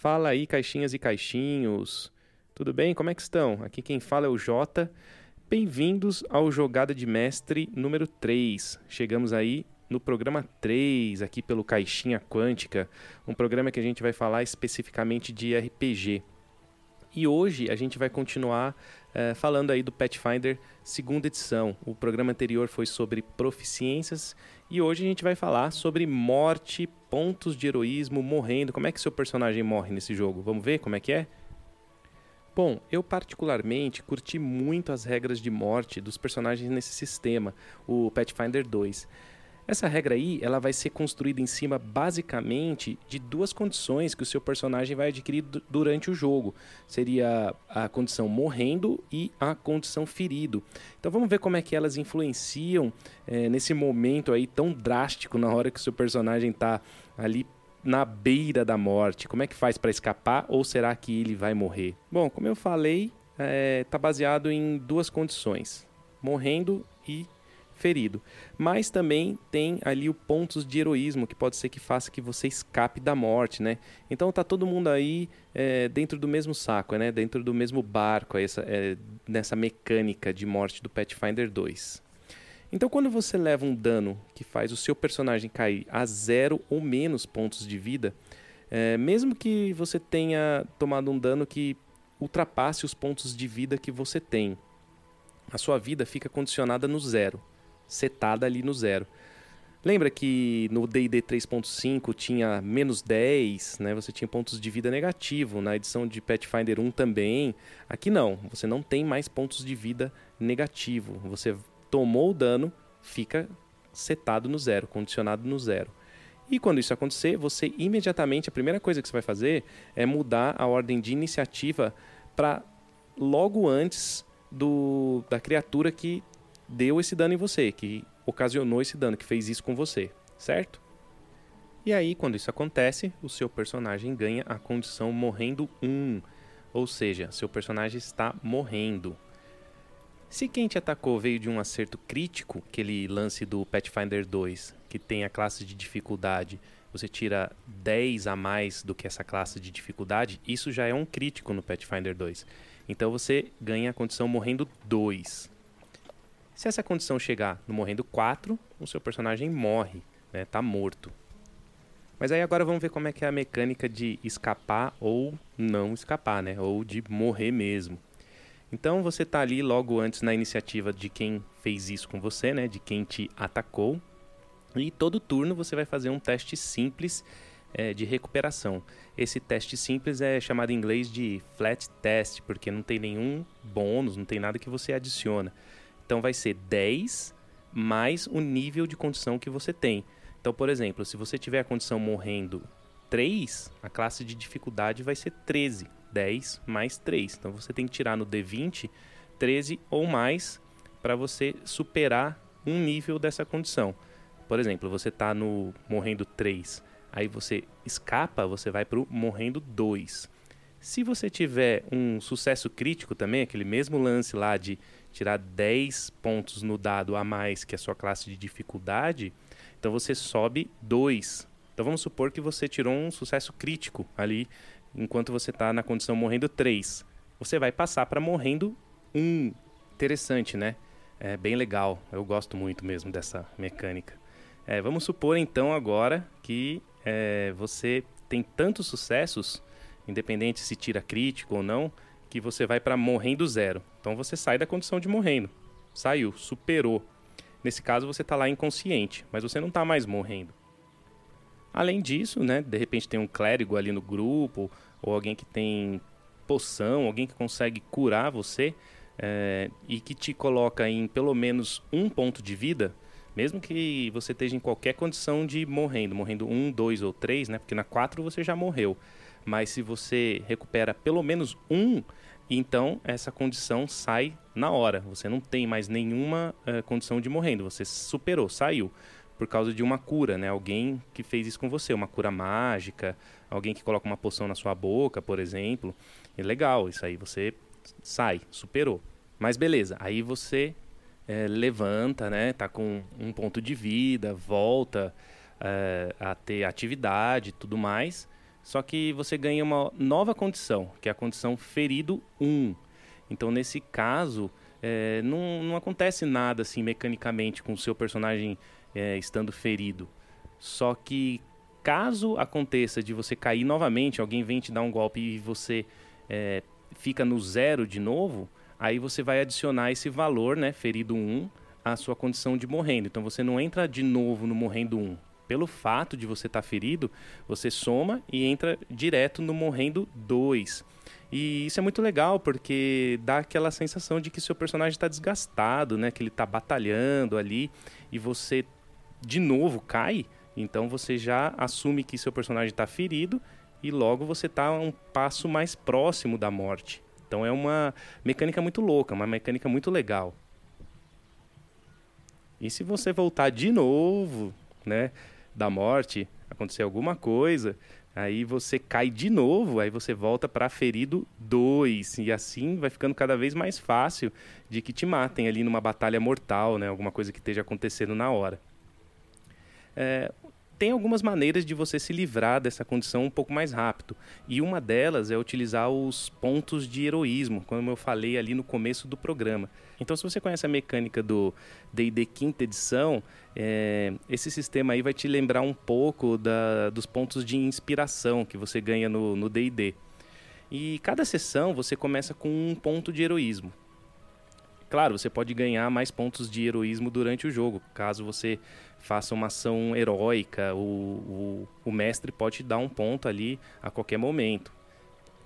Fala aí, caixinhas e caixinhos. Tudo bem? Como é que estão? Aqui quem fala é o Jota. Bem-vindos ao Jogada de Mestre número 3. Chegamos aí no programa 3, aqui pelo Caixinha Quântica, um programa que a gente vai falar especificamente de RPG. E hoje a gente vai continuar uh, falando aí do Pathfinder segunda edição. O programa anterior foi sobre proficiências e hoje a gente vai falar sobre morte, pontos de heroísmo, morrendo. Como é que seu personagem morre nesse jogo? Vamos ver como é que é? Bom, eu particularmente curti muito as regras de morte dos personagens nesse sistema, o Pathfinder 2. Essa regra aí, ela vai ser construída em cima basicamente de duas condições que o seu personagem vai adquirir durante o jogo. Seria a condição morrendo e a condição ferido. Então vamos ver como é que elas influenciam é, nesse momento aí tão drástico na hora que o seu personagem está ali na beira da morte. Como é que faz para escapar ou será que ele vai morrer? Bom, como eu falei, está tá baseado em duas condições: morrendo e ferido. Mas também tem ali o pontos de heroísmo que pode ser que faça que você escape da morte, né? Então tá todo mundo aí é, dentro do mesmo saco, né? Dentro do mesmo barco, essa, é, nessa mecânica de morte do Pathfinder 2. Então quando você leva um dano que faz o seu personagem cair a zero ou menos pontos de vida, é, mesmo que você tenha tomado um dano que ultrapasse os pontos de vida que você tem, a sua vida fica condicionada no zero setada ali no zero. Lembra que no D&D 3.5 tinha menos 10, né? Você tinha pontos de vida negativo. Na edição de Pathfinder 1 também. Aqui não, você não tem mais pontos de vida negativo. Você tomou o dano, fica setado no zero, condicionado no zero. E quando isso acontecer, você imediatamente, a primeira coisa que você vai fazer é mudar a ordem de iniciativa para logo antes do, da criatura que deu esse dano em você, que ocasionou esse dano, que fez isso com você, certo? E aí, quando isso acontece, o seu personagem ganha a condição morrendo 1, ou seja, seu personagem está morrendo. Se quem te atacou veio de um acerto crítico, aquele lance do Pathfinder 2, que tem a classe de dificuldade, você tira 10 a mais do que essa classe de dificuldade, isso já é um crítico no Pathfinder 2. Então você ganha a condição morrendo 2. Se essa condição chegar no morrendo 4, o seu personagem morre, né? Tá morto. Mas aí agora vamos ver como é que é a mecânica de escapar ou não escapar, né? Ou de morrer mesmo. Então você tá ali logo antes na iniciativa de quem fez isso com você, né? De quem te atacou. E todo turno você vai fazer um teste simples é, de recuperação. Esse teste simples é chamado em inglês de flat test, porque não tem nenhum bônus, não tem nada que você adiciona. Então vai ser 10 mais o nível de condição que você tem. Então, por exemplo, se você tiver a condição morrendo 3, a classe de dificuldade vai ser 13. 10 mais 3. Então você tem que tirar no D20 13 ou mais para você superar um nível dessa condição. Por exemplo, você está no morrendo 3, aí você escapa, você vai para o morrendo 2. Se você tiver um sucesso crítico também, aquele mesmo lance lá de tirar 10 pontos no dado a mais que a sua classe de dificuldade, então você sobe 2. Então vamos supor que você tirou um sucesso crítico ali, enquanto você está na condição morrendo 3. Você vai passar para morrendo 1. Interessante, né? É bem legal. Eu gosto muito mesmo dessa mecânica. É, vamos supor então agora que é, você tem tantos sucessos, independente se tira crítico ou não, que você vai para morrendo zero. Então você sai da condição de morrendo. Saiu, superou. Nesse caso você está lá inconsciente, mas você não está mais morrendo. Além disso, né, de repente tem um clérigo ali no grupo, ou alguém que tem poção, alguém que consegue curar você é, e que te coloca em pelo menos um ponto de vida, mesmo que você esteja em qualquer condição de morrendo, morrendo um, dois ou três, né, porque na quatro você já morreu. Mas se você recupera pelo menos um, então essa condição sai na hora. Você não tem mais nenhuma uh, condição de morrendo. Você superou, saiu por causa de uma cura, né? Alguém que fez isso com você, uma cura mágica, alguém que coloca uma poção na sua boca, por exemplo. É legal, isso aí você sai, superou. Mas beleza, aí você é, levanta, né? Tá com um ponto de vida, volta é, a ter atividade, tudo mais Só que você ganha uma nova condição, que é a condição ferido 1. Então, nesse caso, é, não, não acontece nada assim mecanicamente com o seu personagem é, estando ferido. Só que caso aconteça de você cair novamente, alguém vem te dar um golpe e você é, fica no zero de novo, aí você vai adicionar esse valor, né, ferido 1, à sua condição de morrendo. Então você não entra de novo no morrendo 1. Pelo fato de você estar tá ferido, você soma e entra direto no morrendo 2. E isso é muito legal porque dá aquela sensação de que seu personagem está desgastado, né? Que ele está batalhando ali e você de novo cai. Então você já assume que seu personagem está ferido e logo você está um passo mais próximo da morte. Então é uma mecânica muito louca, uma mecânica muito legal. E se você voltar de novo, né, da morte, acontecer alguma coisa, aí você cai de novo, aí você volta para ferido 2 e assim vai ficando cada vez mais fácil de que te matem ali numa batalha mortal, né, alguma coisa que esteja acontecendo na hora. É, tem algumas maneiras de você se livrar dessa condição um pouco mais rápido. E uma delas é utilizar os pontos de heroísmo, como eu falei ali no começo do programa. Então, se você conhece a mecânica do D&D quinta edição, é, esse sistema aí vai te lembrar um pouco da, dos pontos de inspiração que você ganha no D&D. E cada sessão você começa com um ponto de heroísmo. Claro, você pode ganhar mais pontos de heroísmo durante o jogo, caso você faça uma ação heróica, o, o, o mestre pode dar um ponto ali a qualquer momento.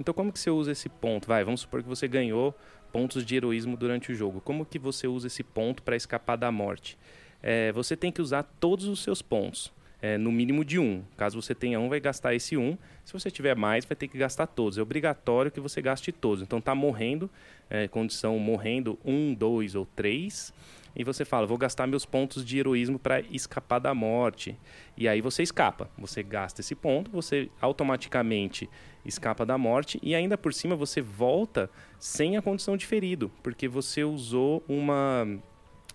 Então como que você usa esse ponto? Vai, vamos supor que você ganhou pontos de heroísmo durante o jogo. Como que você usa esse ponto para escapar da morte? É, você tem que usar todos os seus pontos é, no mínimo de um. Caso você tenha um, vai gastar esse um. Se você tiver mais, vai ter que gastar todos. É obrigatório que você gaste todos. Então tá morrendo, é, condição morrendo um, dois ou três. E você fala, vou gastar meus pontos de heroísmo para escapar da morte. E aí você escapa. Você gasta esse ponto, você automaticamente escapa da morte e ainda por cima você volta sem a condição de ferido, porque você usou uma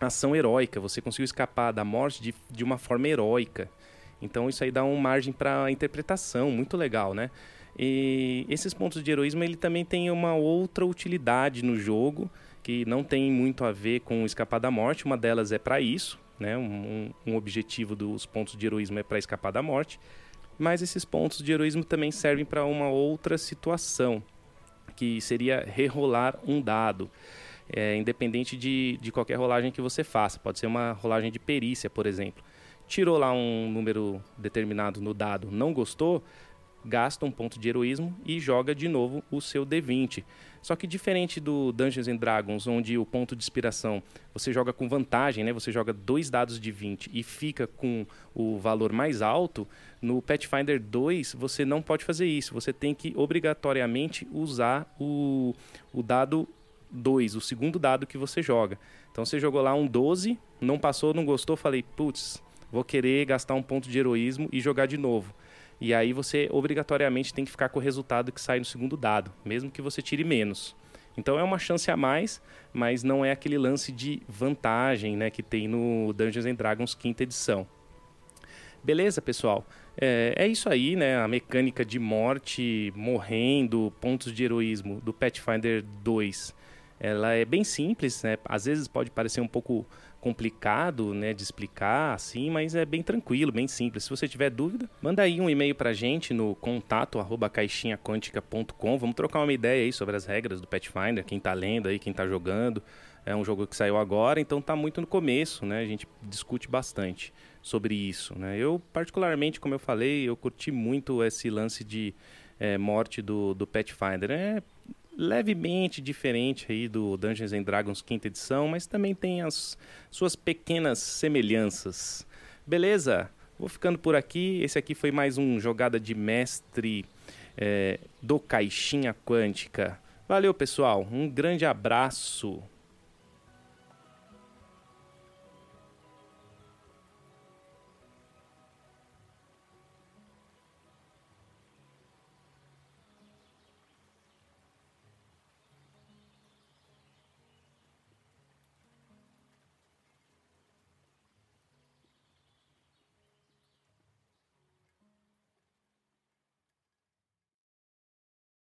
ação heróica, você conseguiu escapar da morte de, de uma forma heróica. Então isso aí dá uma margem para interpretação muito legal, né? E esses pontos de heroísmo ele também tem uma outra utilidade no jogo que não tem muito a ver com escapar da morte. Uma delas é para isso, né? Um, um, objetivo dos pontos de heroísmo é para escapar da morte. Mas esses pontos de heroísmo também servem para uma outra situação, que seria rerolar um dado. É, independente de, de qualquer rolagem que você faça. Pode ser uma rolagem de perícia, por exemplo tirou lá um número determinado no dado, não gostou, gasta um ponto de heroísmo e joga de novo o seu D20. Só que diferente do Dungeons and Dragons, onde o ponto de inspiração você joga com vantagem, né? Você joga dois dados de 20 e fica com o valor mais alto, no Pathfinder 2 você não pode fazer isso. Você tem que obrigatoriamente usar o, o dado 2, o segundo dado que você joga. Então você jogou lá um 12, não passou, não gostou, falei, putz, vou querer gastar um ponto de heroísmo e jogar de novo. E aí você obrigatoriamente tem que ficar com o resultado que sai no segundo dado, mesmo que você tire menos. Então é uma chance a mais, mas não é aquele lance de vantagem né, que tem no Dungeons and Dragons quinta edição. Beleza, pessoal? É, é, isso aí, né? A mecânica de morte, morrendo, pontos de heroísmo do Pathfinder 2. Ela é bem simples, né? Às vezes pode parecer um pouco complicado né, de explicar, assim, mas é bem tranquilo, bem simples. Se você tiver dúvida, manda aí um e-mail para a gente no contato arroba caixinhaquântica.com. Vamos trocar uma ideia aí sobre as regras do Pathfinder, quem está lendo aí, quem está jogando. É um jogo que saiu agora, então está muito no começo, né? A gente discute bastante sobre isso, né? Eu, particularmente, como eu falei, eu curti muito esse lance de é, morte do, do Pathfinder. É levemente diferente aí do Dungeons and Dragons quinta edição, mas também tem as suas pequenas semelhanças. Beleza? Vou ficando por aqui. Esse aqui foi mais um jogada de mestre é, do Caixinha Quântica. Valeu, pessoal. Um grande abraço.